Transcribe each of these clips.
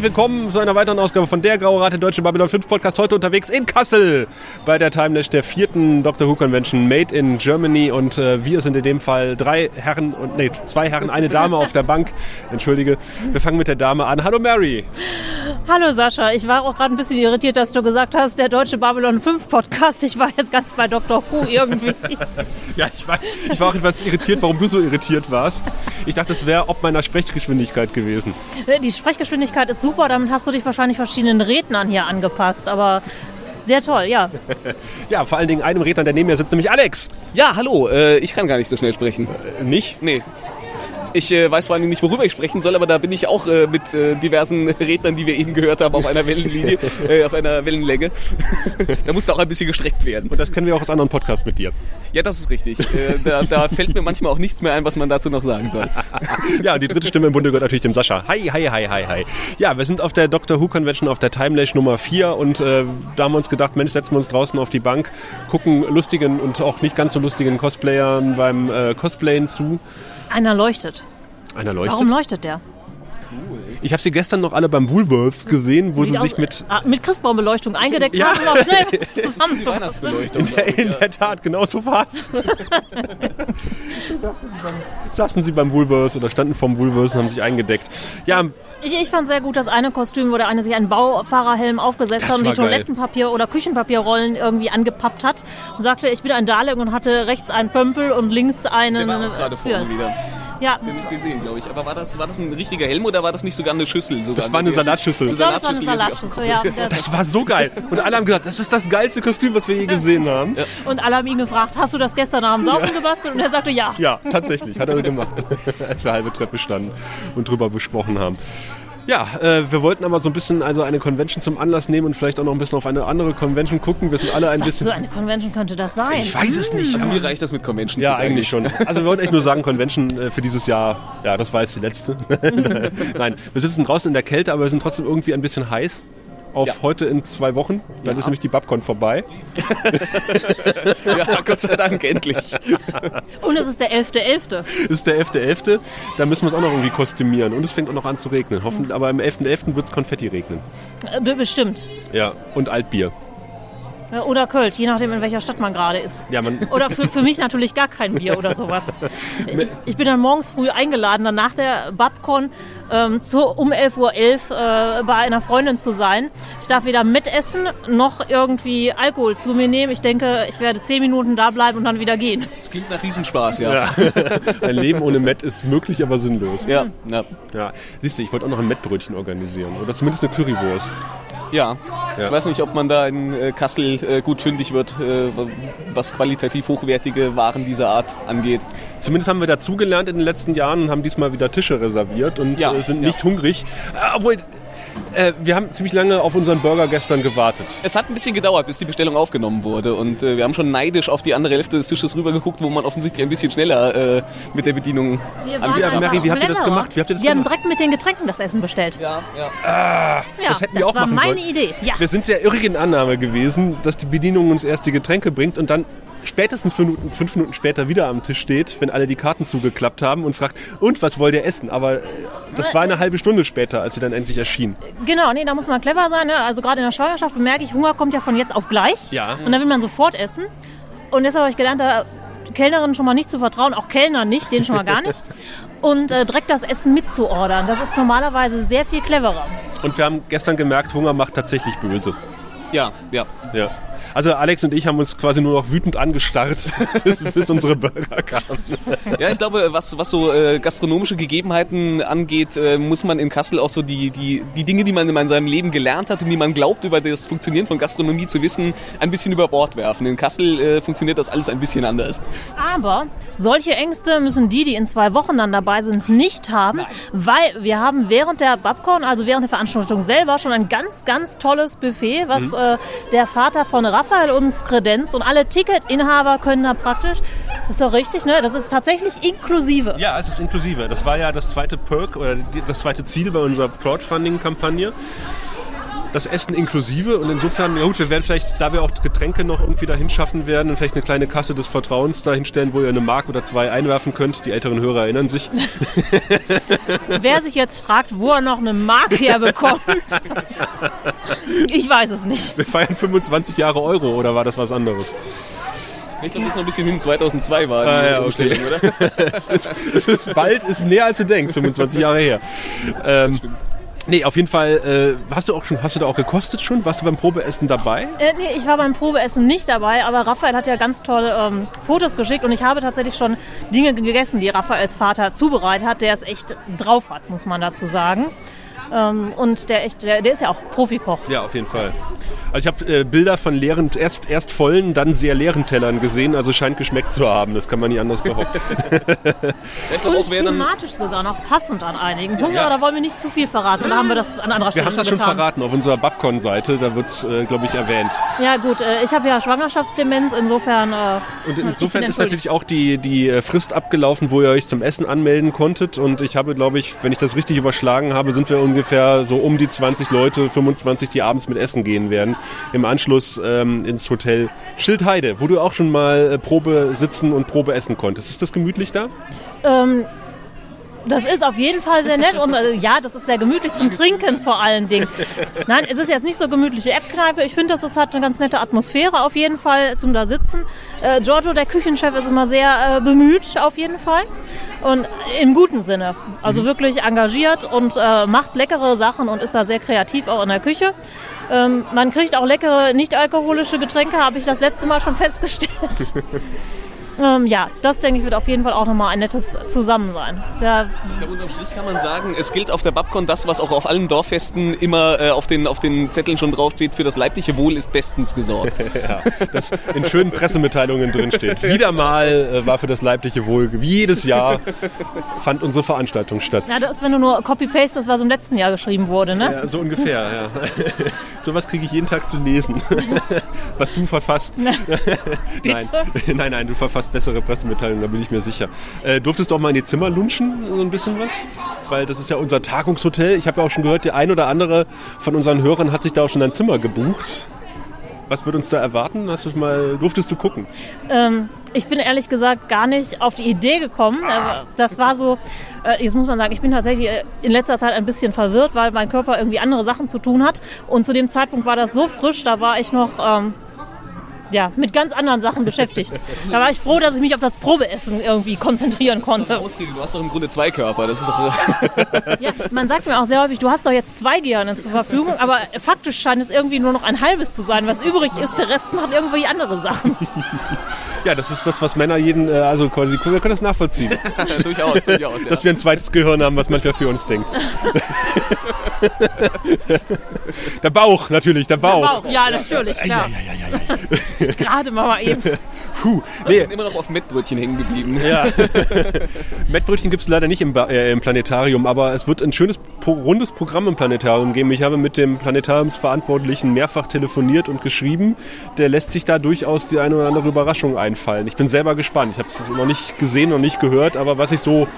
Herzlich willkommen zu einer weiteren Ausgabe von der Graue Rat, der Deutsche Babylon 5 Podcast. Heute unterwegs in Kassel bei der Timelash der vierten Doctor Who Convention Made in Germany. Und äh, wir sind in dem Fall drei Herren und nee, zwei Herren, eine Dame auf der Bank. Entschuldige. Wir fangen mit der Dame an. Hallo Mary. Hallo Sascha. Ich war auch gerade ein bisschen irritiert, dass du gesagt hast, der Deutsche Babylon 5 Podcast. Ich war jetzt ganz bei Doctor Who irgendwie. ja, ich weiß. Ich war auch etwas irritiert, warum du so irritiert warst. Ich dachte, das wäre ob meiner Sprechgeschwindigkeit gewesen. Die Sprechgeschwindigkeit ist super, damit hast du dich wahrscheinlich verschiedenen Rednern hier angepasst, aber sehr toll, ja. ja, vor allen Dingen einem Redner, der neben mir sitzt, nämlich Alex. Ja, hallo, äh, ich kann gar nicht so schnell sprechen. Äh, nicht? Nee. Ich äh, weiß vor allem nicht, worüber ich sprechen soll, aber da bin ich auch äh, mit äh, diversen Rednern, die wir eben gehört haben, auf einer Wellenlinie, äh, auf einer Wellenlänge. da musste auch ein bisschen gestreckt werden. Und das kennen wir auch aus anderen Podcasts mit dir. Ja, das ist richtig. Äh, da, da fällt mir manchmal auch nichts mehr ein, was man dazu noch sagen soll. ja, die dritte Stimme im Bunde gehört natürlich dem Sascha. Hi, hi, hi, hi, hi. Ja, wir sind auf der Doctor Who Convention auf der Timelash Nummer 4 und äh, da haben wir uns gedacht, Mensch, setzen wir uns draußen auf die Bank, gucken lustigen und auch nicht ganz so lustigen Cosplayern beim äh, Cosplayen zu. Einer leuchtet. Einer leuchtet? Warum leuchtet der? Ich habe sie gestern noch alle beim Woolworths gesehen, wo Sieht sie sich mit... Ah, mit Christbaumbeleuchtung eingedeckt ja. haben, um auch schnell was zusammenzufassen. In, der, in der Tat, genau so war es. saßen, sie beim, saßen sie beim Woolworths oder standen vorm Woolworths und haben sich eingedeckt. Ja, ich, ich fand sehr gut das eine Kostüm, wo der eine sich einen Baufahrerhelm aufgesetzt hat und die Toilettenpapier- geil. oder Küchenpapierrollen irgendwie angepappt hat und sagte, ich bin ein Dalek und hatte rechts einen Pömpel und links einen... Der war auch gerade vorne wieder. Ja. Den ich gesehen, glaube ich. Aber war das, war das ein richtiger Helm oder war das nicht sogar eine Schüssel? Sogar das war eine Salatschüssel. Eine Salatschüssel, eine Salatschüssel ja. Das war so geil. Und alle haben gesagt, das ist das geilste Kostüm, was wir je gesehen haben. Ja. Und alle haben ihn gefragt, hast du das gestern Abend saufen ja. gebastelt? Und er sagte ja. Ja, tatsächlich. Hat er gemacht. Als wir halbe Treppe standen und drüber besprochen haben. Ja, äh, wir wollten aber so ein bisschen also eine Convention zum Anlass nehmen und vielleicht auch noch ein bisschen auf eine andere Convention gucken. Wir sind alle ein Was bisschen. Was für eine Convention könnte das sein? Ich weiß es nicht. Also mir reicht das mit Conventions. Ja, eigentlich schon. Also wir wollten echt nur sagen, Convention äh, für dieses Jahr, ja, das war jetzt die letzte. Nein, wir sitzen draußen in der Kälte, aber wir sind trotzdem irgendwie ein bisschen heiß auf ja. heute in zwei Wochen. Dann ja. ist nämlich die Babcon vorbei. ja, Gott sei Dank, endlich. Und es ist der 11.11. .11. Es ist der 11.11. .11. Da müssen wir es auch noch irgendwie kostümieren. Und es fängt auch noch an zu regnen. Hoffen, aber am 11.11. .11. wird es Konfetti regnen. Äh, bestimmt. Ja, und Altbier. Oder Kölsch, je nachdem, in welcher Stadt man gerade ist. Ja, man oder für, für mich natürlich gar kein Bier oder sowas. Ich, ich bin dann morgens früh eingeladen, dann nach der Babcon ähm, zu, um 11.11 Uhr äh, bei einer Freundin zu sein. Ich darf weder mitessen noch irgendwie Alkohol zu mir nehmen. Ich denke, ich werde zehn Minuten da bleiben und dann wieder gehen. Das klingt nach Riesenspaß, ja. ja. ein Leben ohne Met ist möglich, aber sinnlos. Ja, ja. ja. Siehst du, ich wollte auch noch ein Mettbrötchen organisieren. Oder zumindest eine Currywurst. Ja. ja. Ich weiß nicht, ob man da in äh, Kassel äh, gut fündig wird, äh, was qualitativ hochwertige Waren dieser Art angeht. Zumindest haben wir dazugelernt in den letzten Jahren und haben diesmal wieder Tische reserviert und ja, sind nicht hungrig. Obwohl, äh, wir haben ziemlich lange auf unseren Burger gestern gewartet. Es hat ein bisschen gedauert, bis die Bestellung aufgenommen wurde. Und äh, wir haben schon neidisch auf die andere Hälfte des Tisches rübergeguckt, wo man offensichtlich ein bisschen schneller äh, mit der Bedienung angeht. Mary, wie habt ihr das gemacht? Wie habt ihr das wir gemacht? haben direkt mit den Getränken das Essen bestellt. Ja, ja. Ah, ja das hätten wir auch machen sollen. Das war meine Idee. Ja. Wir sind der irrigen Annahme gewesen, dass die Bedienung uns erst die Getränke bringt und dann spätestens fünf Minuten, fünf Minuten, später wieder am Tisch steht, wenn alle die Karten zugeklappt haben und fragt, und was wollt ihr essen? Aber äh, das war eine halbe Stunde später, als sie dann endlich erschien. Genau, nee, da muss man clever sein. Ne? Also gerade in der Schwangerschaft bemerke ich, Hunger kommt ja von jetzt auf gleich. Ja. Und dann will man sofort essen. Und deshalb habe ich gelernt, da Kellnerin schon mal nicht zu vertrauen, auch Kellner nicht, denen schon mal gar nicht. Und äh, direkt das Essen mitzuordern. Das ist normalerweise sehr viel cleverer. Und wir haben gestern gemerkt, Hunger macht tatsächlich böse. Ja, ja. Ja. Also Alex und ich haben uns quasi nur noch wütend angestarrt, bis, unsere Burger kamen. Ja, ich glaube, was, was so äh, gastronomische Gegebenheiten angeht, äh, muss man in Kassel auch so die, die, die Dinge, die man in seinem Leben gelernt hat und die man glaubt, über das Funktionieren von Gastronomie zu wissen, ein bisschen über Bord werfen. In Kassel äh, funktioniert das alles ein bisschen anders. Aber solche Ängste müssen die, die in zwei Wochen dann dabei sind, nicht haben, Nein. weil wir haben während der Babcon, also während der Veranstaltung selber, schon ein ganz, ganz tolles Buffet, was mhm. äh, der Vater von Raphael uns kredenzt und alle Ticketinhaber können da praktisch, das ist doch richtig, ne? Das ist tatsächlich inklusive. Ja, es ist inklusive. Das war ja das zweite Perk oder das zweite Ziel bei unserer Crowdfunding-Kampagne. Das Essen inklusive und insofern, ja gut, wir werden vielleicht, da wir auch Getränke noch irgendwie dahin schaffen werden, vielleicht eine kleine Kasse des Vertrauens dahinstellen, wo ihr eine Mark oder zwei einwerfen könnt. Die älteren Hörer erinnern sich. Wer sich jetzt fragt, wo er noch eine Mark herbekommt, ich weiß es nicht. Wir feiern 25 Jahre Euro oder war das was anderes? Ich glaube, das ist noch ein bisschen hin. 2002 war ah, ja, okay. oder? es, ist, es ist bald, ist näher als du denkst, 25 Jahre her. Ähm, Nee, auf jeden Fall, äh, hast du auch schon, hast du da auch gekostet schon? Warst du beim Probeessen dabei? Äh, nee, ich war beim Probeessen nicht dabei, aber Raphael hat ja ganz tolle ähm, Fotos geschickt und ich habe tatsächlich schon Dinge gegessen, die Raphaels Vater zubereitet hat, der es echt drauf hat, muss man dazu sagen. Ähm, und der, echt, der, der ist ja auch Profikoch. Ja, auf jeden Fall. Also ich habe äh, Bilder von leeren, erst, erst vollen, dann sehr leeren Tellern gesehen, also scheint geschmeckt zu haben. Das kann man nicht anders behaupten. Und thematisch sogar noch passend an einigen Punkten, ja. aber da wollen wir nicht zu viel verraten. Da haben wir das an anderer Stelle Wir haben das schon getan. verraten auf unserer Babcon-Seite, da wird es, äh, glaube ich, erwähnt. Ja gut, äh, ich habe ja Schwangerschaftsdemenz, insofern... Äh, und insofern ist natürlich auch die, die äh, Frist abgelaufen, wo ihr euch zum Essen anmelden konntet und ich habe, glaube ich, wenn ich das richtig überschlagen habe, sind wir ungefähr so um die 20 Leute, 25, die abends mit Essen gehen werden im Anschluss ähm, ins Hotel Schildheide, wo du auch schon mal äh, Probe sitzen und Probe essen konntest. Ist das gemütlich da? Ähm, das ist auf jeden Fall sehr nett und äh, ja, das ist sehr gemütlich zum Trinken vor allen Dingen. Nein, es ist jetzt nicht so gemütliche App-Kneipe. Ich finde, das hat eine ganz nette Atmosphäre auf jeden Fall zum da sitzen. Äh, Giorgio, der Küchenchef, ist immer sehr äh, bemüht auf jeden Fall und im guten Sinne. Also mhm. wirklich engagiert und äh, macht leckere Sachen und ist da sehr kreativ auch in der Küche. Ähm, man kriegt auch leckere nicht-alkoholische Getränke, habe ich das letzte Mal schon festgestellt. Ähm, ja, das denke ich wird auf jeden Fall auch nochmal ein nettes Zusammensein. Der ich glaube, unterm Strich kann man sagen, es gilt auf der Babcon das, was auch auf allen Dorffesten immer äh, auf, den, auf den Zetteln schon draufsteht, für das leibliche Wohl ist bestens gesorgt. ja, das in schönen Pressemitteilungen drinsteht. Wieder mal äh, war für das leibliche Wohl, wie jedes Jahr, fand unsere Veranstaltung statt. Ja, das ist, wenn du nur Copy-Paste, das was im letzten Jahr geschrieben wurde, ne? Ja, so ungefähr, ja. Sowas kriege ich jeden Tag zu lesen, was du verfasst. Na, nein, nein, nein, du verfasst bessere Pressemitteilungen, da bin ich mir sicher. Äh, durftest du auch mal in die Zimmer lunchen, so ein bisschen was? Weil das ist ja unser Tagungshotel. Ich habe ja auch schon gehört, der ein oder andere von unseren Hörern hat sich da auch schon ein Zimmer gebucht. Was wird uns da erwarten? Hast du mal, durftest du gucken? Ähm, ich bin ehrlich gesagt gar nicht auf die Idee gekommen. Ah. Das war so, äh, jetzt muss man sagen, ich bin tatsächlich äh, in letzter Zeit ein bisschen verwirrt, weil mein Körper irgendwie andere Sachen zu tun hat. Und zu dem Zeitpunkt war das so frisch, da war ich noch ähm, ja, mit ganz anderen Sachen beschäftigt. Da war ich froh, dass ich mich auf das Probeessen irgendwie konzentrieren konnte. du hast doch im Grunde zwei Körper. Das ist doch ja, man sagt mir auch sehr häufig, du hast doch jetzt zwei Gehirne zur Verfügung, aber faktisch scheint es irgendwie nur noch ein halbes zu sein. Was übrig ist, der Rest macht irgendwie andere Sachen. Ja, das ist das, was Männer jeden, äh, also quasi, wir können das nachvollziehen. durchaus, durchaus. Ja. Dass wir ein zweites Gehirn haben, was manchmal für uns denkt. der Bauch, natürlich, der Bauch. Der Bauch. Ja, natürlich, klar. Ja, ja, ja, ja, ja. Gerade mal eben. Puh, nee. Ich bin immer noch auf Mettbrötchen hängen geblieben. Ja. Mettbrötchen gibt es leider nicht im, äh, im, Planetarium, aber es wird ein schönes rundes Programm im Planetarium geben. Ich habe mit dem Planetariumsverantwortlichen mehrfach telefoniert und geschrieben. Der lässt sich da durchaus die eine oder andere Überraschung einfallen. Ich bin selber gespannt. Ich habe es noch nicht gesehen, noch nicht gehört, aber was ich so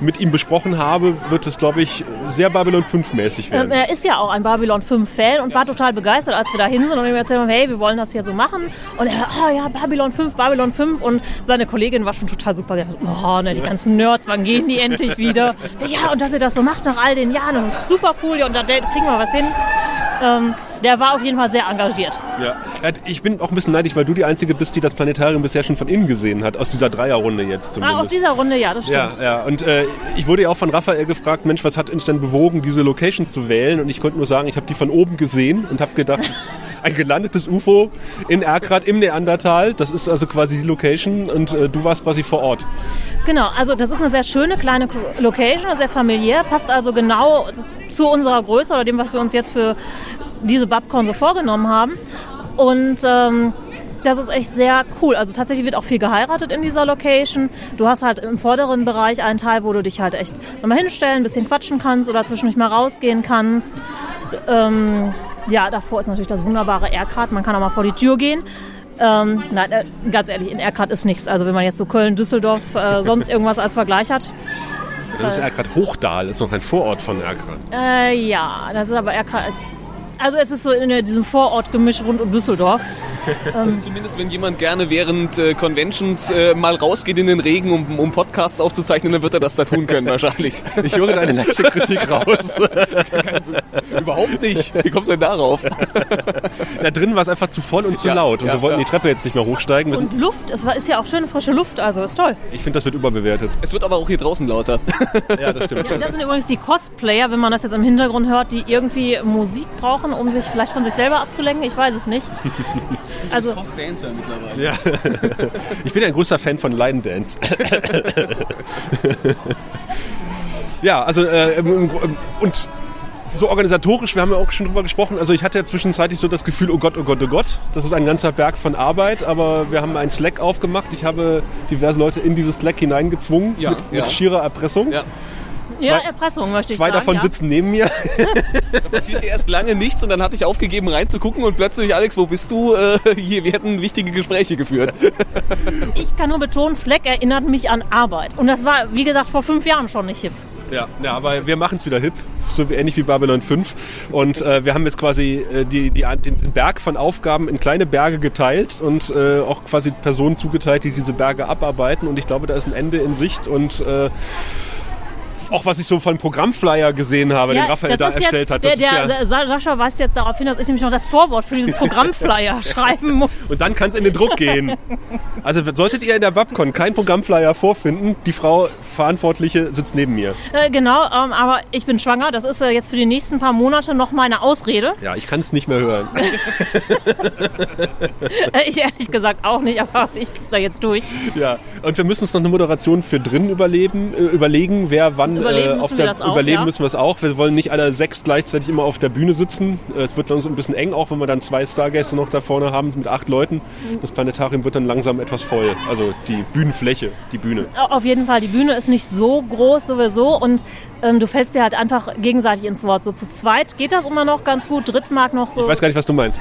mit ihm besprochen habe, wird es, glaube ich, sehr Babylon 5 mäßig werden. Ähm, er ist ja auch ein Babylon 5 Fan und war total begeistert, als wir da hin sind und ihm erzählt haben, hey, wir wollen das hier so machen. Und er, oh ja, Babylon 5, Babylon 5 und seine Kollegin war schon total super. Oh, ne, die ganzen Nerds, wann gehen die endlich wieder? Ja, und dass ihr das so macht nach all den Jahren, das ist super cool ja, und da kriegen wir was hin. Ähm, der war auf jeden Fall sehr engagiert. Ja, ich bin auch ein bisschen neidisch, weil du die Einzige bist, die das Planetarium bisher schon von innen gesehen hat, aus dieser Dreierrunde jetzt zumindest. Ah, aus dieser Runde, ja, das stimmt. Ja, ja. und äh, ich wurde ja auch von Raphael gefragt, Mensch, was hat uns denn bewogen, diese Location zu wählen? Und ich konnte nur sagen, ich habe die von oben gesehen und habe gedacht, ein gelandetes UFO in Erkrad im Neandertal, das ist also quasi die Location und äh, du warst quasi vor Ort. Genau, also das ist eine sehr schöne kleine Location, sehr familiär, passt also genau zu unserer Größe oder dem, was wir uns jetzt für diese Babcon so vorgenommen haben. Und ähm, das ist echt sehr cool. Also tatsächlich wird auch viel geheiratet in dieser Location. Du hast halt im vorderen Bereich einen Teil, wo du dich halt echt nochmal hinstellen, ein bisschen quatschen kannst oder zwischendurch mal rausgehen kannst. Ähm, ja, davor ist natürlich das wunderbare Erkrad. Man kann auch mal vor die Tür gehen. Ähm, nein, äh, ganz ehrlich, in Erkrad ist nichts. Also wenn man jetzt so Köln, Düsseldorf, äh, sonst irgendwas als Vergleich hat. Das ist Erkrad Hochdahl, ist noch ein Vorort von Erkrad. Äh, ja, das ist aber Erkrad Also es ist so in diesem Vorortgemisch rund um Düsseldorf. Also zumindest wenn jemand gerne während äh, Conventions äh, mal rausgeht in den Regen, um, um, Podcasts aufzuzeichnen, dann wird er das da tun können wahrscheinlich. Ich höre deine leichte Kritik raus. Überhaupt nicht. Wie kommst du denn darauf? Da drin war es einfach zu voll und zu ja, laut und ja, wir wollten ja. die Treppe jetzt nicht mehr hochsteigen. Wir und Luft, es war, ist ja auch schöne frische Luft, also ist toll. Ich finde, das wird überbewertet. Es wird aber auch hier draußen lauter. Ja, das stimmt. das sind übrigens die Cosplayer, wenn man das jetzt im Hintergrund hört, die irgendwie Musik brauchen, um sich vielleicht von sich selber abzulenken. Ich weiß es nicht. Also Cross-Dancer mittlerweile. Ja. Ich bin ein großer Fan von Line Dance. ja, also äh, und so organisatorisch, wir haben ja auch schon drüber gesprochen, also ich hatte ja zwischenzeitlich so das Gefühl, oh Gott, oh Gott, oh Gott, das ist ein ganzer Berg von Arbeit, aber wir haben einen Slack aufgemacht. Ich habe diverse Leute in dieses Slack hineingezwungen ja, mit, ja. mit schierer Erpressung. Ja. Zwei, ja, Erpressung möchte ich Zwei sagen, davon ja. sitzen neben mir. Da passierte erst lange nichts und dann hatte ich aufgegeben reinzugucken und plötzlich, Alex, wo bist du? Äh, hier werden wichtige Gespräche geführt. Ich kann nur betonen, Slack erinnert mich an Arbeit. Und das war, wie gesagt, vor fünf Jahren schon nicht hip. Ja, ja aber wir machen es wieder hip, so ähnlich wie Babylon 5. Und äh, wir haben jetzt quasi äh, die, die, den Berg von Aufgaben in kleine Berge geteilt und äh, auch quasi Personen zugeteilt, die diese Berge abarbeiten. Und ich glaube, da ist ein Ende in Sicht und äh, auch was ich so von Programmflyer gesehen habe, ja, den Raphael da erstellt hat. Der, der ja Sascha weist jetzt darauf hin, dass ich nämlich noch das Vorwort für diesen Programmflyer schreiben muss. Und dann kann es in den Druck gehen. Also solltet ihr in der Babcon keinen Programmflyer vorfinden, die Frau Verantwortliche sitzt neben mir. Äh, genau, ähm, aber ich bin schwanger. Das ist äh, jetzt für die nächsten paar Monate noch meine Ausrede. Ja, ich kann es nicht mehr hören. Äh, ich ehrlich gesagt auch nicht, aber ich muss da jetzt durch. Ja, und wir müssen uns noch eine Moderation für drin überleben, äh, überlegen, wer wann überleben, äh, auf der, auch, überleben ja. müssen wir es auch. Wir wollen nicht alle sechs gleichzeitig immer auf der Bühne sitzen. Äh, es wird uns ein bisschen eng, auch wenn wir dann zwei Stargäste noch da vorne haben mit acht Leuten. Mhm. Das Planetarium wird dann langsam etwas voll. Also die Bühnenfläche, die Bühne. Auf jeden Fall. Die Bühne ist nicht so groß sowieso und ähm, du fällst dir halt einfach gegenseitig ins Wort. So zu zweit geht das immer noch ganz gut. Dritt mag noch so. Ich weiß gar nicht, was du meinst.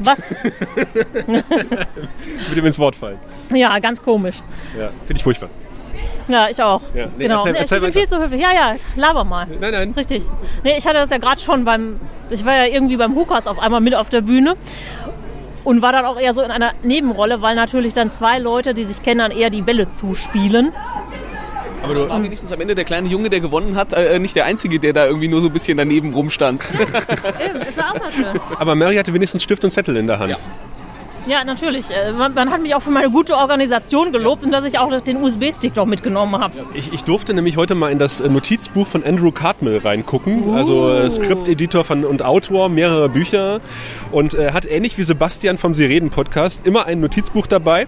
Was? Mit dem ins Wort fallen. Ja, ganz komisch. Ja, finde ich furchtbar. Ja, ich auch. Ja. Nee, genau. Erzähl, erzähl ich bin viel zu höflich. Ja, ja, laber mal. Nein, nein. Richtig. Nee, ich hatte das ja gerade schon beim, ich war ja irgendwie beim Hukas auf einmal mit auf der Bühne und war dann auch eher so in einer Nebenrolle, weil natürlich dann zwei Leute, die sich kennen, dann eher die Bälle zuspielen. Aber du war wenigstens am Ende der kleine Junge, der gewonnen hat, äh, nicht der Einzige, der da irgendwie nur so ein bisschen daneben rumstand. Eben, ist ja auch mal schön. Aber Mary hatte wenigstens Stift und Zettel in der Hand. Ja. Ja, natürlich. Äh, man, man, hat mich auch für meine gute Organisation gelobt und dass ich auch den USB-Stick doch mitgenommen habe. Ich, ich, durfte nämlich heute mal in das äh, Notizbuch von Andrew Cartmill reingucken. Uh. Also äh, Skripteditor von, und Autor mehrerer Bücher. Und er äh, hat ähnlich wie Sebastian vom Sie reden Podcast immer ein Notizbuch dabei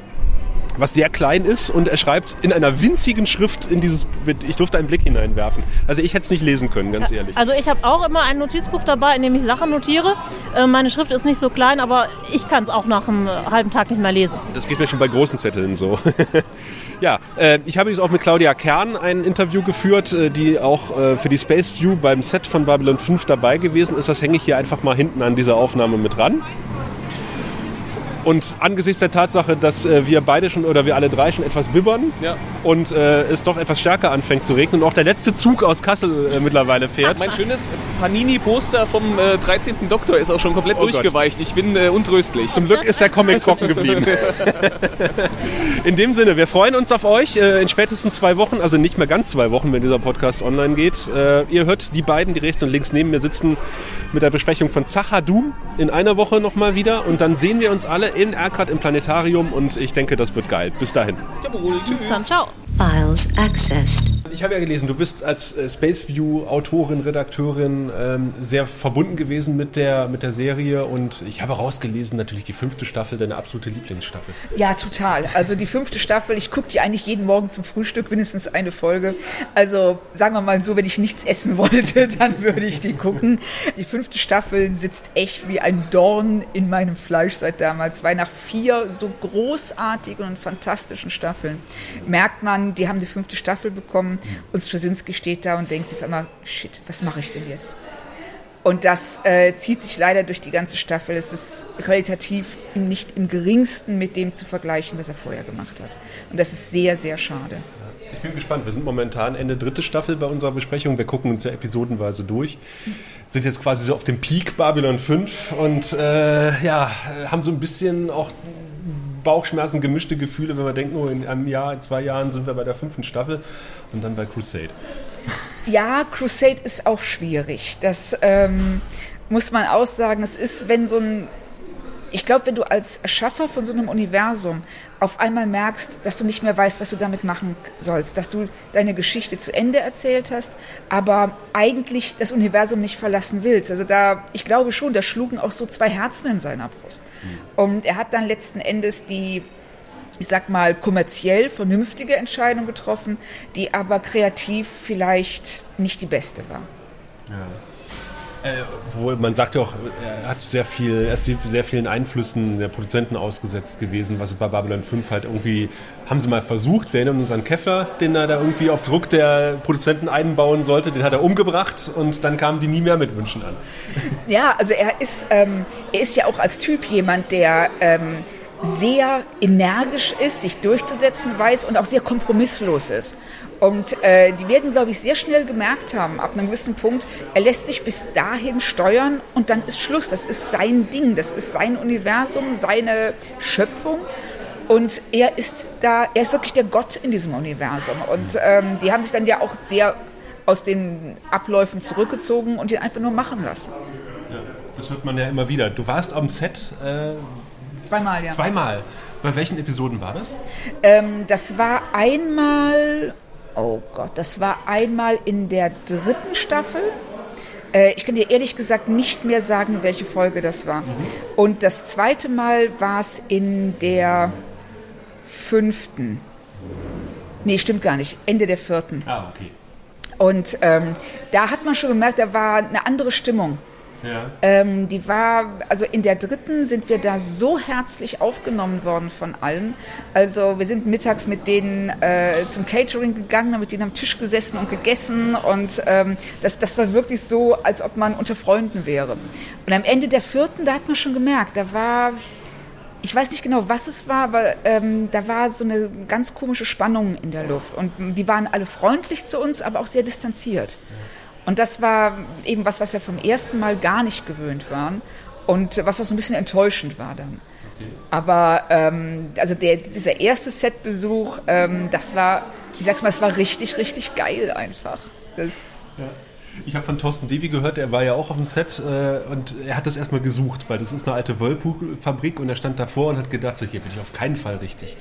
was sehr klein ist und er schreibt in einer winzigen Schrift in dieses, ich durfte einen Blick hineinwerfen. Also ich hätte es nicht lesen können, ganz ehrlich. Also ich habe auch immer ein Notizbuch dabei, in dem ich Sachen notiere. Äh, meine Schrift ist nicht so klein, aber ich kann es auch nach einem halben Tag nicht mehr lesen. Das geht mir schon bei großen Zetteln so. ja, äh, ich habe jetzt auch mit Claudia Kern ein Interview geführt, äh, die auch für die Space View beim Set von Babylon 5 dabei gewesen ist. Das hänge ich hier einfach mal hinten an dieser Aufnahme mit ran. Und angesichts der Tatsache, dass äh, wir beide schon oder wir alle drei schon etwas bibbern ja. und äh, es doch etwas stärker anfängt zu regnen und auch der letzte Zug aus Kassel äh, mittlerweile fährt. Mein schönes Panini-Poster vom 13. Äh, Doktor ist auch schon komplett oh durchgeweicht. Gott. Ich bin äh, untröstlich. Zum Glück ist der Comic trocken geblieben. in dem Sinne, wir freuen uns auf euch äh, in spätestens zwei Wochen, also nicht mehr ganz zwei Wochen, wenn dieser Podcast online geht. ihr hört die beiden, die rechts und links neben mir sitzen, mit der Besprechung von Zachadum in einer Woche nochmal wieder und dann sehen wir uns alle in Erkrath im Planetarium und ich denke, das wird geil. Bis dahin. Jawohl, tschüss. Dann ciao. Files accessed. Ich habe ja gelesen, du bist als äh, Space View Autorin, Redakteurin ähm, sehr verbunden gewesen mit der, mit der Serie und ich habe herausgelesen, natürlich die fünfte Staffel, deine absolute Lieblingsstaffel. Ja, total. Also die fünfte Staffel, ich gucke die eigentlich jeden Morgen zum Frühstück, mindestens eine Folge. Also sagen wir mal so, wenn ich nichts essen wollte, dann würde ich die gucken. Die fünfte Staffel sitzt echt wie ein Dorn in meinem Fleisch seit damals, weil nach vier so großartigen und fantastischen Staffeln merkt man, die haben die fünfte Staffel bekommen und Straczynski steht da und denkt sich auf einmal, shit, was mache ich denn jetzt? Und das äh, zieht sich leider durch die ganze Staffel. Es ist qualitativ nicht im geringsten mit dem zu vergleichen, was er vorher gemacht hat. Und das ist sehr, sehr schade. Ich bin gespannt. Wir sind momentan Ende dritte Staffel bei unserer Besprechung. Wir gucken uns ja episodenweise durch. Sind jetzt quasi so auf dem Peak Babylon 5 und äh, ja, haben so ein bisschen auch Bauchschmerzen, gemischte Gefühle, wenn wir denken, oh, in einem Jahr, in zwei Jahren sind wir bei der fünften Staffel und dann bei Crusade. Ja, Crusade ist auch schwierig. Das ähm, muss man auch sagen. Es ist, wenn so ein ich glaube, wenn du als Erschaffer von so einem Universum auf einmal merkst, dass du nicht mehr weißt, was du damit machen sollst, dass du deine Geschichte zu Ende erzählt hast, aber eigentlich das Universum nicht verlassen willst. Also da, ich glaube schon, da schlugen auch so zwei Herzen in seiner Brust. Mhm. Und er hat dann letzten Endes die ich sag mal, kommerziell vernünftige Entscheidung getroffen, die aber kreativ vielleicht nicht die beste war. Ja. Äh, wo man sagt ja auch, er hat sehr viel, er ist sehr vielen Einflüssen der Produzenten ausgesetzt gewesen, was bei Babylon 5 halt irgendwie, haben sie mal versucht, wir erinnern uns an Keffer, den er da irgendwie auf Druck der Produzenten einbauen sollte, den hat er umgebracht und dann kamen die nie mehr mit Wünschen an. Ja, also er ist, ähm, er ist ja auch als Typ jemand, der ähm, sehr energisch ist, sich durchzusetzen weiß und auch sehr kompromisslos ist. Und äh, die werden, glaube ich, sehr schnell gemerkt haben, ab einem gewissen Punkt, er lässt sich bis dahin steuern und dann ist Schluss. Das ist sein Ding, das ist sein Universum, seine Schöpfung. Und er ist da, er ist wirklich der Gott in diesem Universum. Und ähm, die haben sich dann ja auch sehr aus den Abläufen zurückgezogen und ihn einfach nur machen lassen. Ja, das hört man ja immer wieder. Du warst am Set. Äh Zweimal, ja. Zweimal. Bei welchen Episoden war das? Ähm, das war einmal, oh Gott, das war einmal in der dritten Staffel. Äh, ich kann dir ehrlich gesagt nicht mehr sagen, welche Folge das war. Mhm. Und das zweite Mal war es in der fünften. Nee, stimmt gar nicht. Ende der vierten. Ah, okay. Und ähm, da hat man schon gemerkt, da war eine andere Stimmung. Ja. Ähm, die war, also in der dritten sind wir da so herzlich aufgenommen worden von allen. Also wir sind mittags mit denen äh, zum Catering gegangen, mit denen am Tisch gesessen und gegessen und ähm, das, das war wirklich so, als ob man unter Freunden wäre. Und am Ende der vierten, da hat man schon gemerkt, da war ich weiß nicht genau, was es war, aber ähm, da war so eine ganz komische Spannung in der Luft. Und die waren alle freundlich zu uns, aber auch sehr distanziert. Und das war eben was, was wir vom ersten Mal gar nicht gewöhnt waren und was auch so ein bisschen enttäuschend war dann. Okay. Aber ähm, also der, dieser erste Setbesuch, ähm, das war, ich sag's mal, es war richtig, richtig geil einfach. Das, ja. Ich habe von Thorsten Devi gehört, er war ja auch auf dem Set äh, und er hat das erstmal gesucht, weil das ist eine alte Whirlpool-Fabrik und er stand davor und hat gedacht, so, hier bin ich auf keinen Fall richtig.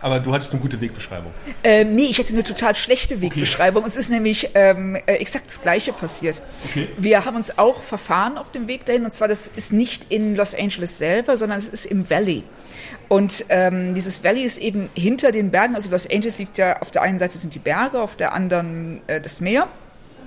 Aber du hattest eine gute Wegbeschreibung. Ähm, nee, ich hatte eine total schlechte Wegbeschreibung. Okay. Uns ist nämlich ähm, äh, exakt das Gleiche passiert. Okay. Wir haben uns auch verfahren auf dem Weg dahin. Und zwar, das ist nicht in Los Angeles selber, sondern es ist im Valley. Und ähm, dieses Valley ist eben hinter den Bergen. Also Los Angeles liegt ja auf der einen Seite sind die Berge, auf der anderen äh, das Meer.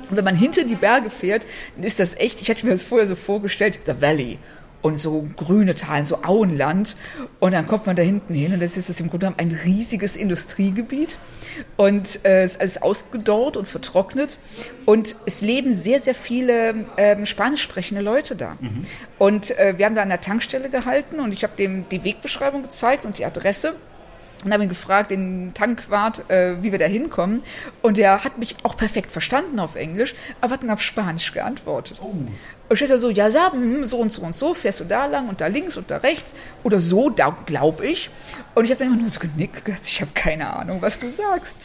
Und wenn man hinter die Berge fährt, dann ist das echt, ich hatte mir das vorher so vorgestellt, The Valley und so grüne Talen, so Auenland. Und dann kommt man da hinten hin und das ist es im Grunde genommen ein riesiges Industriegebiet. Und äh, es ist alles ausgedorrt und vertrocknet. Und es leben sehr, sehr viele ähm, spanisch sprechende Leute da. Mhm. Und äh, wir haben da an der Tankstelle gehalten und ich habe dem die Wegbeschreibung gezeigt und die Adresse und habe ihn gefragt, den Tankwart, äh, wie wir da hinkommen. Und der hat mich auch perfekt verstanden auf Englisch, aber hat dann auf Spanisch geantwortet. Oh. Und steht da so, ja, Saben, so und so und so, fährst du da lang und da links und da rechts oder so, da glaube ich. Und ich habe dann immer nur so genickt, ich habe keine Ahnung, was du sagst.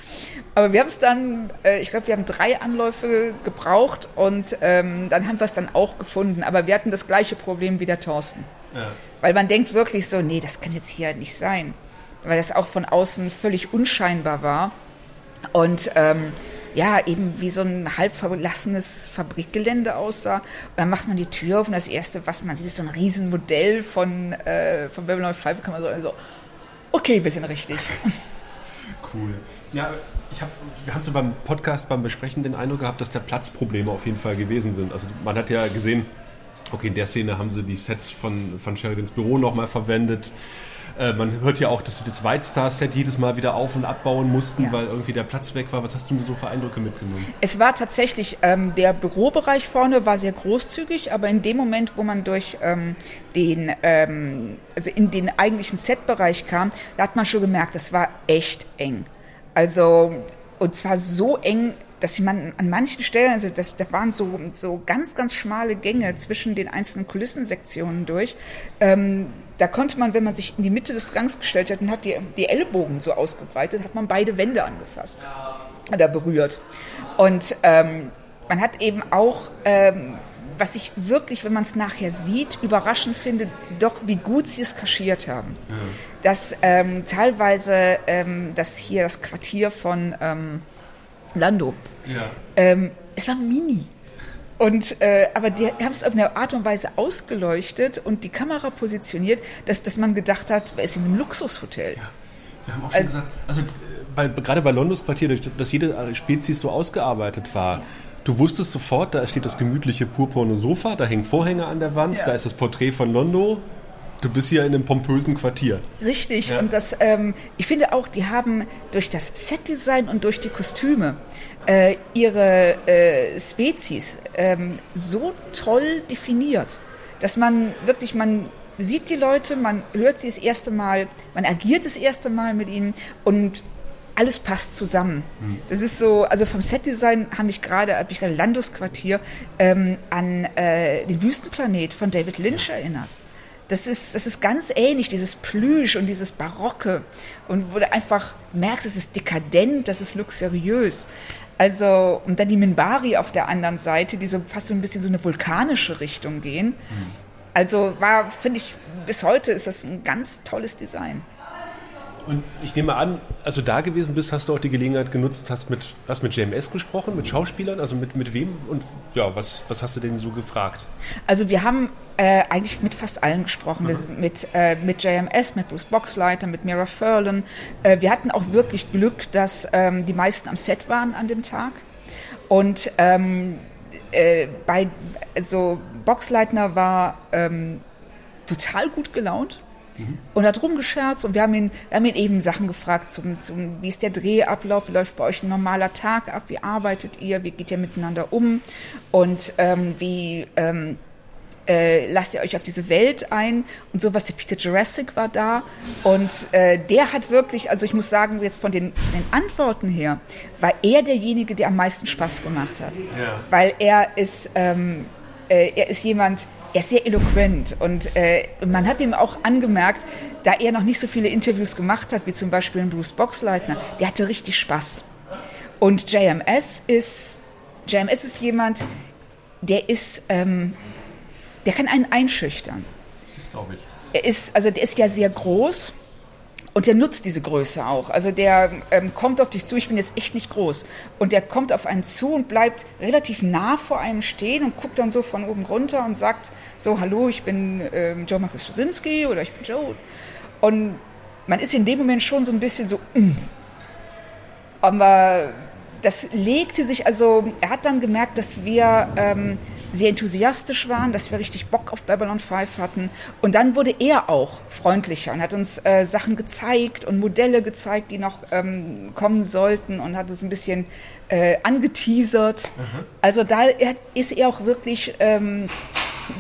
Aber wir haben es dann, äh, ich glaube, wir haben drei Anläufe gebraucht und ähm, dann haben wir es dann auch gefunden. Aber wir hatten das gleiche Problem wie der Thorsten. Ja. Weil man denkt wirklich so, nee, das kann jetzt hier nicht sein weil das auch von außen völlig unscheinbar war. Und ähm, ja, eben wie so ein halb verlassenes Fabrikgelände aussah. Und dann macht man die Tür auf und das Erste, was man sieht, ist so ein Riesenmodell von, äh, von Babylon 5. Kann man so, also, okay, wir sind richtig. Cool. Ja, ich hab, wir haben so beim Podcast, beim Besprechen den Eindruck gehabt, dass da Platzprobleme auf jeden Fall gewesen sind. Also man hat ja gesehen, okay, in der Szene haben sie die Sets von, von Sheridans Büro nochmal verwendet. Äh, man hört ja auch, dass sie das White Star Set jedes Mal wieder auf- und abbauen mussten, ja. weil irgendwie der Platz weg war. Was hast du so für Eindrücke mitgenommen? Es war tatsächlich, ähm, der Bürobereich vorne war sehr großzügig, aber in dem Moment, wo man durch ähm, den, ähm, also in den eigentlichen Setbereich kam, da hat man schon gemerkt, das war echt eng. Also und zwar so eng, dass man an manchen Stellen, also das, da waren so, so ganz, ganz schmale Gänge zwischen den einzelnen Kulissensektionen durch. Ähm, da konnte man, wenn man sich in die Mitte des Gangs gestellt hat und hat die, die Ellbogen so ausgebreitet, hat man beide Wände angefasst oder berührt. Und ähm, man hat eben auch, ähm, was ich wirklich, wenn man es nachher sieht, überraschend finde, doch wie gut sie es kaschiert haben. Ja. Dass ähm, teilweise ähm, das hier das Quartier von ähm, Lando. Ja. Ähm, es war mini. Und, äh, aber die haben es auf eine Art und Weise ausgeleuchtet und die Kamera positioniert, dass, dass man gedacht hat, er ist in einem Luxushotel. Ja. Wir haben auch schon also, gesagt, also bei, gerade bei Londos Quartier, dass jede Spezies so ausgearbeitet war. Ja. Du wusstest sofort, da steht das gemütliche purpurne Sofa, da hängen Vorhänge an der Wand, ja. da ist das Porträt von Londo, Du bist hier in einem pompösen Quartier. Richtig. Ja. Und das, ähm, ich finde auch, die haben durch das Setdesign und durch die Kostüme äh, ihre äh, Spezies ähm, so toll definiert, dass man wirklich, man sieht die Leute, man hört sie das erste Mal, man agiert das erste Mal mit ihnen und alles passt zusammen. Mhm. Das ist so, also vom Setdesign habe ich gerade, habe ich gerade Landos Quartier ähm, an äh, den Wüstenplanet von David Lynch erinnert. Das ist, das ist ganz ähnlich, dieses Plüsch und dieses Barocke. Und wo du einfach merkst, es ist dekadent, das ist luxuriös. Also, und dann die Minbari auf der anderen Seite, die so fast so ein bisschen so eine vulkanische Richtung gehen. Mhm. Also war, finde ich, bis heute ist das ein ganz tolles Design. Und ich nehme an, als du da gewesen bist, hast du auch die Gelegenheit genutzt, hast mit, hast mit JMS gesprochen, mit Schauspielern, also mit, mit wem und ja, was, was hast du denn so gefragt? Also wir haben äh, eigentlich mit fast allen gesprochen, mhm. mit, äh, mit JMS, mit Bruce Boxleiter, mit Mira Furlan. Äh, wir hatten auch wirklich Glück, dass ähm, die meisten am Set waren an dem Tag und ähm, äh, bei, also Boxleitner war ähm, total gut gelaunt Mhm. Und hat rumgescherzt und wir haben ihn, wir haben ihn eben Sachen gefragt, zum, zum, wie ist der Drehablauf, wie läuft bei euch ein normaler Tag ab, wie arbeitet ihr, wie geht ihr miteinander um und ähm, wie ähm, äh, lasst ihr euch auf diese Welt ein und sowas. Der Peter Jurassic war da und äh, der hat wirklich, also ich muss sagen, jetzt von den, von den Antworten her, war er derjenige, der am meisten Spaß gemacht hat. Ja. Weil er ist, ähm, äh, er ist jemand, er ist sehr eloquent und äh, man hat ihm auch angemerkt, da er noch nicht so viele Interviews gemacht hat, wie zum Beispiel Bruce Boxleitner, der hatte richtig Spaß. Und JMS ist, JMS ist jemand, der ist, ähm, der kann einen einschüchtern. Das glaube ich. Er ist, also der ist ja sehr groß und der nutzt diese Größe auch. Also der ähm, kommt auf dich zu, ich bin jetzt echt nicht groß. Und der kommt auf einen zu und bleibt relativ nah vor einem stehen und guckt dann so von oben runter und sagt so, hallo, ich bin ähm, Joe Marcus Straczynski oder ich bin Joe. Und man ist in dem Moment schon so ein bisschen so, mm. aber das legte sich, also er hat dann gemerkt, dass wir ähm, sehr enthusiastisch waren, dass wir richtig Bock auf Babylon 5 hatten. Und dann wurde er auch freundlicher und hat uns äh, Sachen gezeigt und Modelle gezeigt, die noch ähm, kommen sollten und hat uns ein bisschen äh, angeteasert. Mhm. Also da ist er auch wirklich ähm,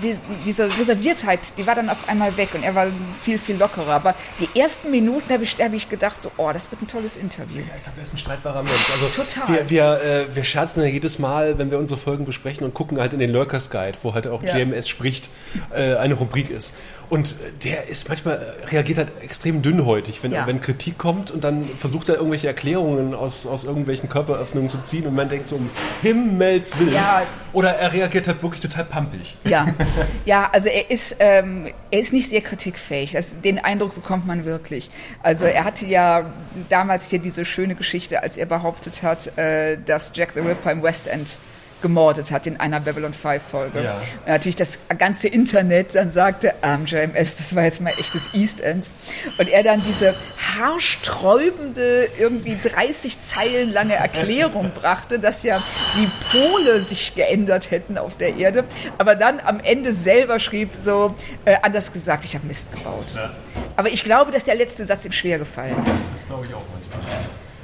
die, diese Reserviertheit, die war dann auf einmal weg und er war viel, viel lockerer. Aber die ersten Minuten habe ich, hab ich gedacht, so, oh, das wird ein tolles Interview. Ja, ich glaube, er ist ein streitbarer Mensch. Also Total. Wir, wir, äh, wir scherzen ja jedes Mal, wenn wir unsere Folgen besprechen und gucken halt in den Lurkers Guide, wo halt auch ja. GMS spricht, äh, eine Rubrik ist. Und der ist manchmal, reagiert halt extrem dünnhäutig, wenn, ja. wenn Kritik kommt und dann versucht er irgendwelche Erklärungen aus, aus irgendwelchen Körperöffnungen zu ziehen und man denkt so, um Himmels Willen. Ja. Oder er reagiert halt wirklich total pampig. Ja, ja also er ist, ähm, er ist nicht sehr kritikfähig. Das, den Eindruck bekommt man wirklich. Also er hatte ja damals hier diese schöne Geschichte, als er behauptet hat, äh, dass Jack the Ripper im West End gemordet hat in einer Babylon 5 Folge. Ja. Und natürlich das ganze Internet dann sagte, ähm, JMS, das war jetzt mal echtes East End. Und er dann diese haarsträubende, irgendwie 30 Zeilen lange Erklärung brachte, dass ja die Pole sich geändert hätten auf der Erde. Aber dann am Ende selber schrieb so, äh, anders gesagt, ich habe Mist gebaut. Ja. Aber ich glaube, dass der letzte Satz ihm schwer gefallen ist. Das glaube ich auch manchmal.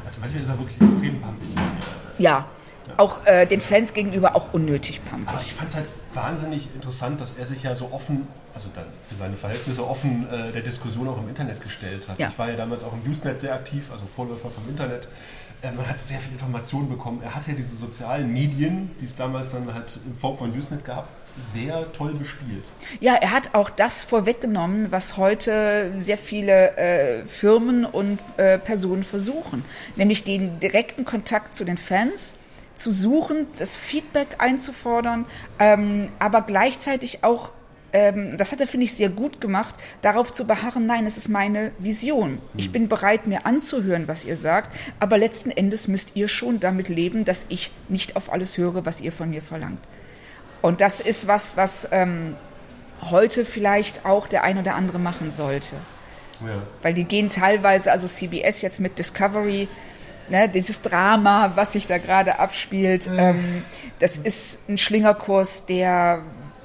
Also manchmal ist er wirklich extrem pumpig. Ja, auch äh, den Fans gegenüber auch unnötig pumpig. Aber ich fand es halt wahnsinnig interessant, dass er sich ja so offen, also dann für seine Verhältnisse offen äh, der Diskussion auch im Internet gestellt hat. Ja. Ich war ja damals auch im Usenet sehr aktiv, also Vorläufer vom Internet. Äh, man hat sehr viel Informationen bekommen. Er hat ja diese sozialen Medien, die es damals dann halt in Form von Usenet gab, sehr toll bespielt. Ja, er hat auch das vorweggenommen, was heute sehr viele äh, Firmen und äh, Personen versuchen, nämlich den direkten Kontakt zu den Fans zu suchen, das Feedback einzufordern, ähm, aber gleichzeitig auch ähm, das hat er, finde ich, sehr gut gemacht, darauf zu beharren, nein, es ist meine Vision. Ich hm. bin bereit, mir anzuhören, was ihr sagt, aber letzten Endes müsst ihr schon damit leben, dass ich nicht auf alles höre, was ihr von mir verlangt. Und das ist was, was ähm, heute vielleicht auch der ein oder andere machen sollte. Ja. Weil die gehen teilweise, also CBS jetzt mit Discovery, ne, dieses Drama, was sich da gerade abspielt, mhm. ähm, das ist ein Schlingerkurs, der,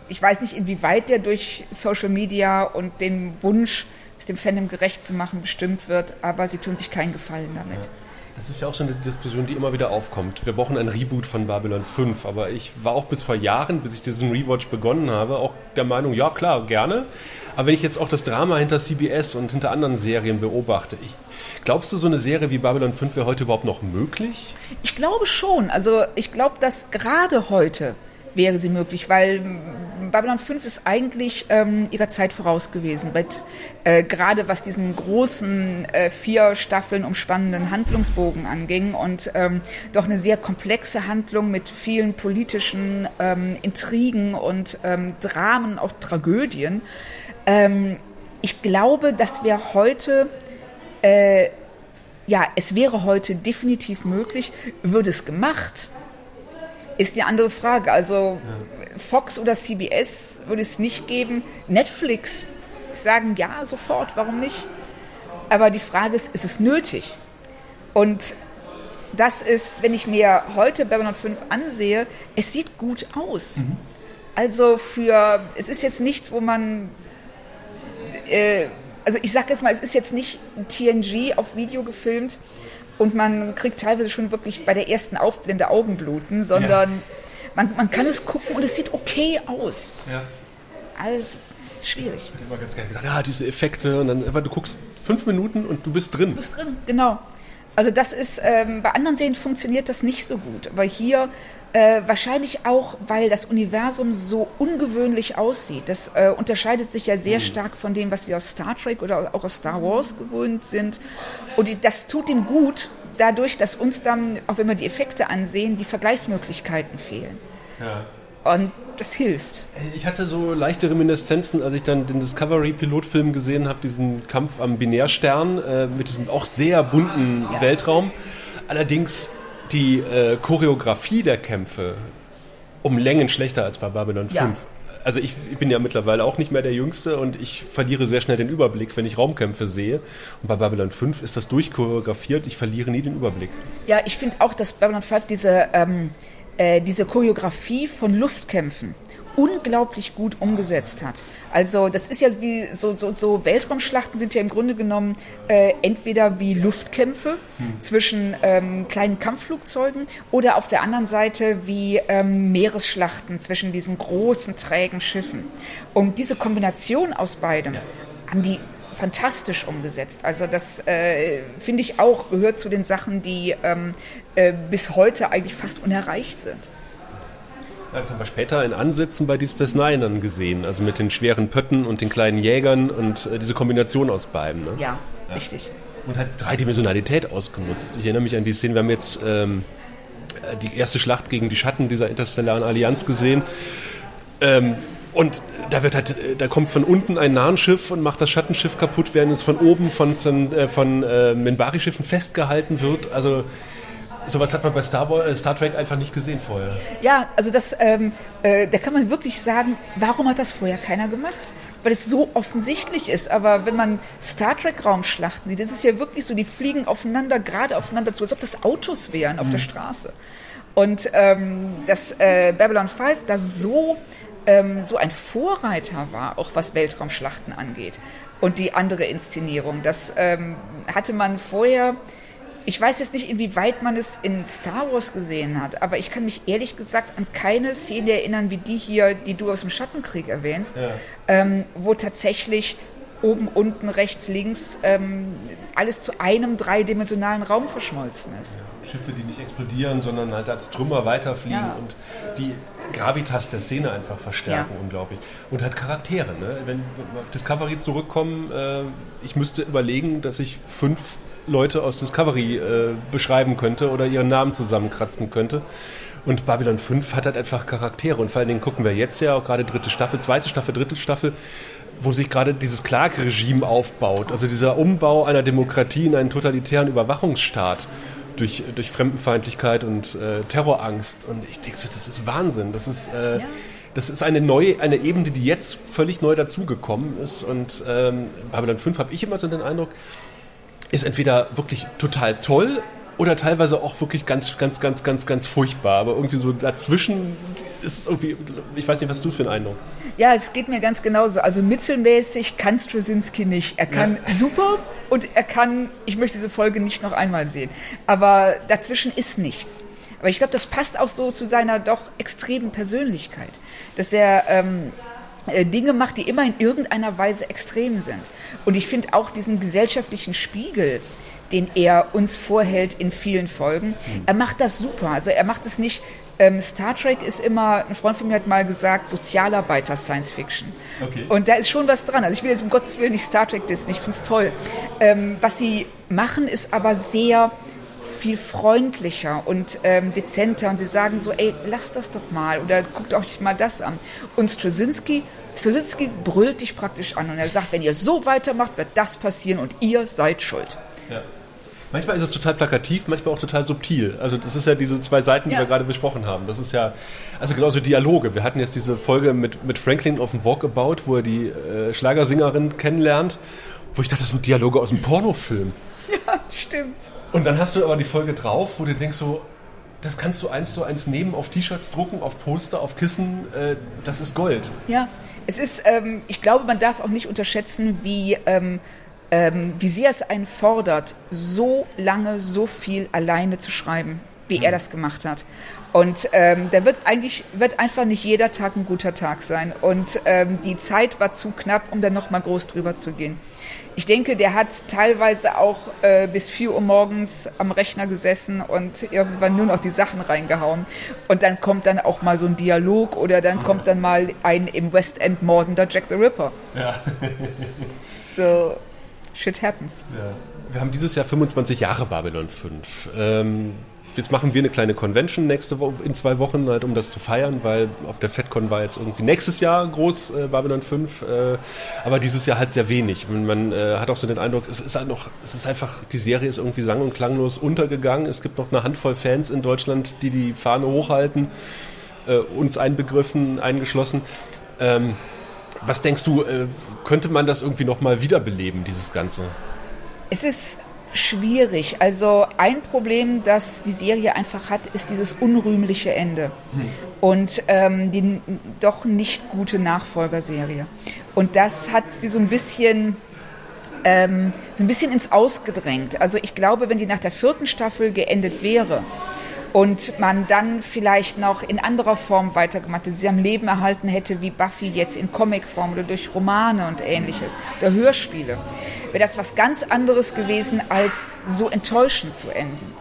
ich weiß nicht, inwieweit der durch Social Media und den Wunsch, es dem Fandom gerecht zu machen, bestimmt wird, aber sie tun sich keinen Gefallen damit. Ja. Das ist ja auch so eine Diskussion, die immer wieder aufkommt. Wir brauchen ein Reboot von Babylon 5, aber ich war auch bis vor Jahren, bis ich diesen Rewatch begonnen habe, auch der Meinung, ja klar, gerne. Aber wenn ich jetzt auch das Drama hinter CBS und hinter anderen Serien beobachte, ich, glaubst du, so eine Serie wie Babylon 5 wäre heute überhaupt noch möglich? Ich glaube schon. Also ich glaube, dass gerade heute wäre sie möglich, weil Babylon 5 ist eigentlich ähm, ihrer Zeit voraus gewesen, äh, gerade was diesen großen äh, vier Staffeln umspannenden Handlungsbogen anging und ähm, doch eine sehr komplexe Handlung mit vielen politischen ähm, Intrigen und ähm, Dramen, auch Tragödien. Ähm, ich glaube, dass wir heute äh, ja, es wäre heute definitiv möglich, würde es gemacht, ist die andere Frage. Also ja. Fox oder CBS würde es nicht geben. Netflix sagen ja sofort, warum nicht? Aber die Frage ist, ist es nötig? Und das ist, wenn ich mir heute Babylon 5 ansehe, es sieht gut aus. Mhm. Also für, es ist jetzt nichts, wo man, äh, also ich sag jetzt mal, es ist jetzt nicht TNG auf Video gefilmt, und man kriegt teilweise schon wirklich bei der ersten Aufblende Augenbluten, sondern ja. man, man kann es gucken und es sieht okay aus. Ja. Alles schwierig. Ich hätte immer ganz gerne gedacht, ja, diese Effekte und dann, aber du guckst fünf Minuten und du bist drin. Du bist drin, genau. Also das ist, ähm, bei anderen Serien funktioniert das nicht so gut, aber hier äh, wahrscheinlich auch, weil das Universum so ungewöhnlich aussieht. Das äh, unterscheidet sich ja sehr mhm. stark von dem, was wir aus Star Trek oder auch aus Star Wars gewohnt sind. Und die, das tut ihm gut, dadurch, dass uns dann, auch wenn wir die Effekte ansehen, die Vergleichsmöglichkeiten fehlen. Ja. Und das hilft. Ich hatte so leichte Reminiszenzen, als ich dann den Discovery-Pilotfilm gesehen habe, diesen Kampf am Binärstern äh, mit diesem auch sehr bunten ja. Weltraum. Allerdings die äh, Choreografie der Kämpfe um Längen schlechter als bei Babylon 5. Ja. Also ich, ich, bin ja mittlerweile auch nicht mehr der Jüngste und ich verliere sehr schnell den Überblick, wenn ich Raumkämpfe sehe. Und bei Babylon 5 ist das durchchoreografiert, ich verliere nie den Überblick. Ja, ich finde auch, dass Babylon 5 diese, ähm, äh, diese Choreografie von Luftkämpfen unglaublich gut umgesetzt hat. Also das ist ja wie so, so, so Weltraumschlachten sind ja im Grunde genommen äh, entweder wie Luftkämpfe hm. zwischen ähm, kleinen Kampfflugzeugen oder auf der anderen Seite wie ähm, Meeresschlachten zwischen diesen großen trägen Schiffen. Und diese Kombination aus beidem ja. haben die fantastisch umgesetzt. Also das äh, finde ich auch gehört zu den Sachen, die ähm, äh, bis heute eigentlich fast unerreicht sind. Das haben wir später in Ansätzen bei Deep Space Nine dann gesehen, also mit den schweren Pötten und den kleinen Jägern und äh, diese Kombination aus beiden. Ne? Ja, ja, richtig. Und hat Dreidimensionalität ausgenutzt. Ich erinnere mich an die Szene, wir haben jetzt ähm, äh, die erste Schlacht gegen die Schatten dieser interstellaren Allianz gesehen. Ähm, und da wird halt, äh, da kommt von unten ein Nahenschiff und macht das Schattenschiff kaputt, während es von oben von, äh, von äh, Minbari-Schiffen festgehalten wird. Also Sowas hat man bei Star, Wars, äh, Star Trek einfach nicht gesehen vorher. Ja, also das, ähm, äh, da kann man wirklich sagen, warum hat das vorher keiner gemacht? Weil es so offensichtlich ist. Aber wenn man Star Trek Raumschlachten sieht, das ist ja wirklich so, die fliegen aufeinander, gerade aufeinander zu, als ob das Autos wären auf mhm. der Straße. Und ähm, dass äh, Babylon 5 da so, ähm, so ein Vorreiter war, auch was Weltraumschlachten angeht. Und die andere Inszenierung, das ähm, hatte man vorher Ich weiß jetzt nicht, inwieweit man es in Star Wars gesehen hat, aber ich kann mich ehrlich gesagt an keine Szene erinnern, wie die hier, die du aus dem Schattenkrieg erwähnst, ja. ähm, wo tatsächlich oben, unten, rechts, links ähm, alles zu einem dreidimensionalen Raum verschmolzen ist. Ja, Schiffe, die nicht explodieren, sondern halt als Trümmer weiterfliegen ja. und die Gravitas der Szene einfach verstärken, ja. unglaublich. Und halt Charaktere. Ne? Wenn wir auf Discovery zurückkommen, äh, ich müsste überlegen, dass ich fünf Leute aus Discovery äh, beschreiben könnte oder ihren Namen zusammenkratzen könnte. Und Babylon 5 hat halt einfach Charaktere. Und vor allen Dingen gucken wir jetzt ja auch gerade dritte Staffel, zweite Staffel, dritte Staffel, wo sich gerade dieses Clark-Regime aufbaut. Also dieser Umbau einer Demokratie in einen totalitären Überwachungsstaat durch, durch Fremdenfeindlichkeit und äh, Terrorangst. Und ich denke so, das ist Wahnsinn. Das ist, äh, ja. das ist eine neue, eine Ebene, die jetzt völlig neu dazugekommen ist. Und ähm, Babylon 5 habe ich immer so den Eindruck, ist entweder wirklich total toll oder teilweise auch wirklich ganz, ganz, ganz, ganz, ganz furchtbar. Aber irgendwie so dazwischen ist es irgendwie, ich weiß nicht, was du für einen Eindruck? Ja, es geht mir ganz genauso. Also mittelmäßig kann Straczynski nicht. Er kann ja. super und er kann, ich möchte diese Folge nicht noch einmal sehen. Aber dazwischen ist nichts. Aber ich glaube, das passt auch so zu seiner doch extremen Persönlichkeit, dass er ähm, äh, Dinge macht, die immer in irgendeiner Weise extrem sind. Und ich finde auch diesen gesellschaftlichen Spiegel, den er uns vorhält in vielen Folgen. Mhm. Er macht das super. Also er macht es nicht. Ähm, Star Trek ist immer, ein Freund von mir hat mal gesagt, Sozialarbeiter Science Fiction. Okay. Und da ist schon was dran. Also ich will jetzt um Gottes Willen nicht Star Trek dissen, ich finde es toll. Ähm, was sie machen, ist aber sehr viel freundlicher und ähm, dezenter und sie sagen so, ey, lass das doch mal oder guckt euch mal das an. Und Straczynski, Straczynski brüllt dich praktisch an und er sagt, wenn ihr so weitermacht, wird das passieren und ihr seid schuld. Ja. Manchmal ist es total plakativ, manchmal auch total subtil. Also das ist ja diese zwei Seiten, die ja. wir gerade besprochen haben. Das ist ja, also genauso Dialoge. Wir hatten jetzt diese Folge mit, mit Franklin auf dem Walkabout, wo er die äh, Schlagersingerin kennenlernt, wo ich dachte, das sind Dialoge aus einem Pornofilm. Ja, stimmt. Und dann hast du aber die Folge drauf, wo du denkst so, das kannst du eins zu eins nehmen, auf T-Shirts drucken, auf Poster, auf Kissen, äh, das ist Gold. Ja, es ist, ähm, ich glaube, man darf auch nicht unterschätzen, wie ähm, ähm, wie sehr es einen fordert, so lange, so viel alleine zu schreiben, wie er das gemacht hat. Und ähm, da wird eigentlich wird einfach nicht jeder Tag ein guter Tag sein. Und ähm, die Zeit war zu knapp, um dann noch mal groß drüber zu gehen. Ich denke, der hat teilweise auch äh, bis 4 Uhr morgens am Rechner gesessen und irgendwann nur noch die Sachen reingehauen. Und dann kommt dann auch mal so ein Dialog oder dann kommt dann mal ein im West End mordender Jack the Ripper. Ja. so, shit happens. Ja. Wir haben dieses Jahr 25 Jahre Babylon 5. Ähm, jetzt machen wir eine kleine Convention nächste Woche, in zwei Wochen, halt, um das zu feiern, weil auf der FedCon war jetzt irgendwie nächstes Jahr groß äh, Babylon 5, äh, aber dieses Jahr halt sehr wenig. Man, man äh, hat auch so den Eindruck, es ist halt noch, es ist einfach, die Serie ist irgendwie sang- und klanglos untergegangen. Es gibt noch eine Handvoll Fans in Deutschland, die die Fahne hochhalten, äh, uns einbegriffen, eingeschlossen. Ähm, was denkst du, äh, könnte man das irgendwie nochmal wiederbeleben, dieses Ganze? Es ist schwierig. Also ein Problem, das die Serie einfach hat, ist dieses unrühmliche Ende hm. und ähm, die doch nicht gute Nachfolgerserie. Und das hat sie so ein bisschen ähm, so ein bisschen ins Ausgedrängt. Also ich glaube, wenn die nach der vierten Staffel geendet wäre, und man dann vielleicht noch in anderer Form weitergemacht hätte, sie am Leben erhalten hätte, wie Buffy jetzt in Comicform oder durch Romane und ähnliches oder Hörspiele, wäre das was ganz anderes gewesen, als so enttäuschend zu enden.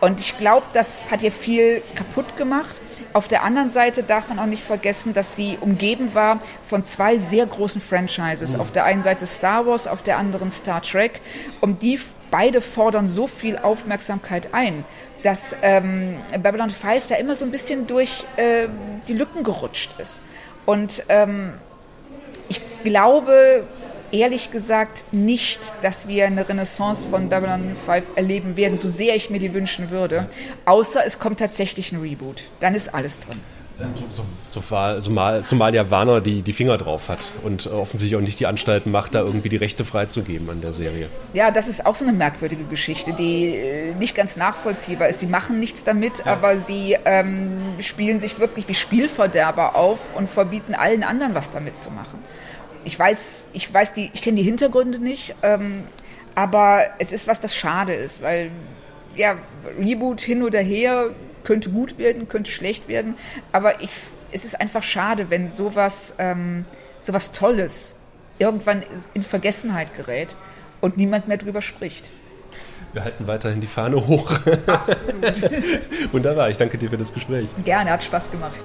Und ich glaube, das hat ihr viel kaputt gemacht. Auf der anderen Seite darf man auch nicht vergessen, dass sie umgeben war von zwei sehr großen Franchises. Auf der einen Seite Star Wars, auf der anderen Star Trek. Und die beide fordern so viel Aufmerksamkeit ein dass ähm, Babylon 5 da immer so ein bisschen durch äh, die Lücken gerutscht ist. Und ähm, ich glaube, ehrlich gesagt nicht, dass wir eine Renaissance von Babylon 5 erleben werden, so sehr ich mir die wünschen würde. Außer es kommt tatsächlich ein Reboot. Dann ist alles drin. So, so, so zumal, zumal ja Warner die, die Finger drauf hat und offensichtlich auch nicht die Anstalten macht, da irgendwie die Rechte freizugeben an der Serie. Ja, das ist auch so eine merkwürdige Geschichte, die äh, nicht ganz nachvollziehbar ist. Sie machen nichts damit, ja. aber sie ähm, spielen sich wirklich wie Spielverderber auf und verbieten allen anderen, was damit zu machen. Ich weiß, ich weiß die, ich kenne die Hintergründe nicht, ähm, aber es ist was, das schade ist, weil ja, Reboot hin oder her, könnte gut werden, könnte schlecht werden, aber ich, es ist einfach schade, wenn sowas, ähm, sowas Tolles irgendwann in Vergessenheit gerät und niemand mehr drüber spricht. Wir halten weiterhin die Fahne hoch. Absolut. Wunderbar, ich danke dir für das Gespräch. Gerne, hat Spaß gemacht.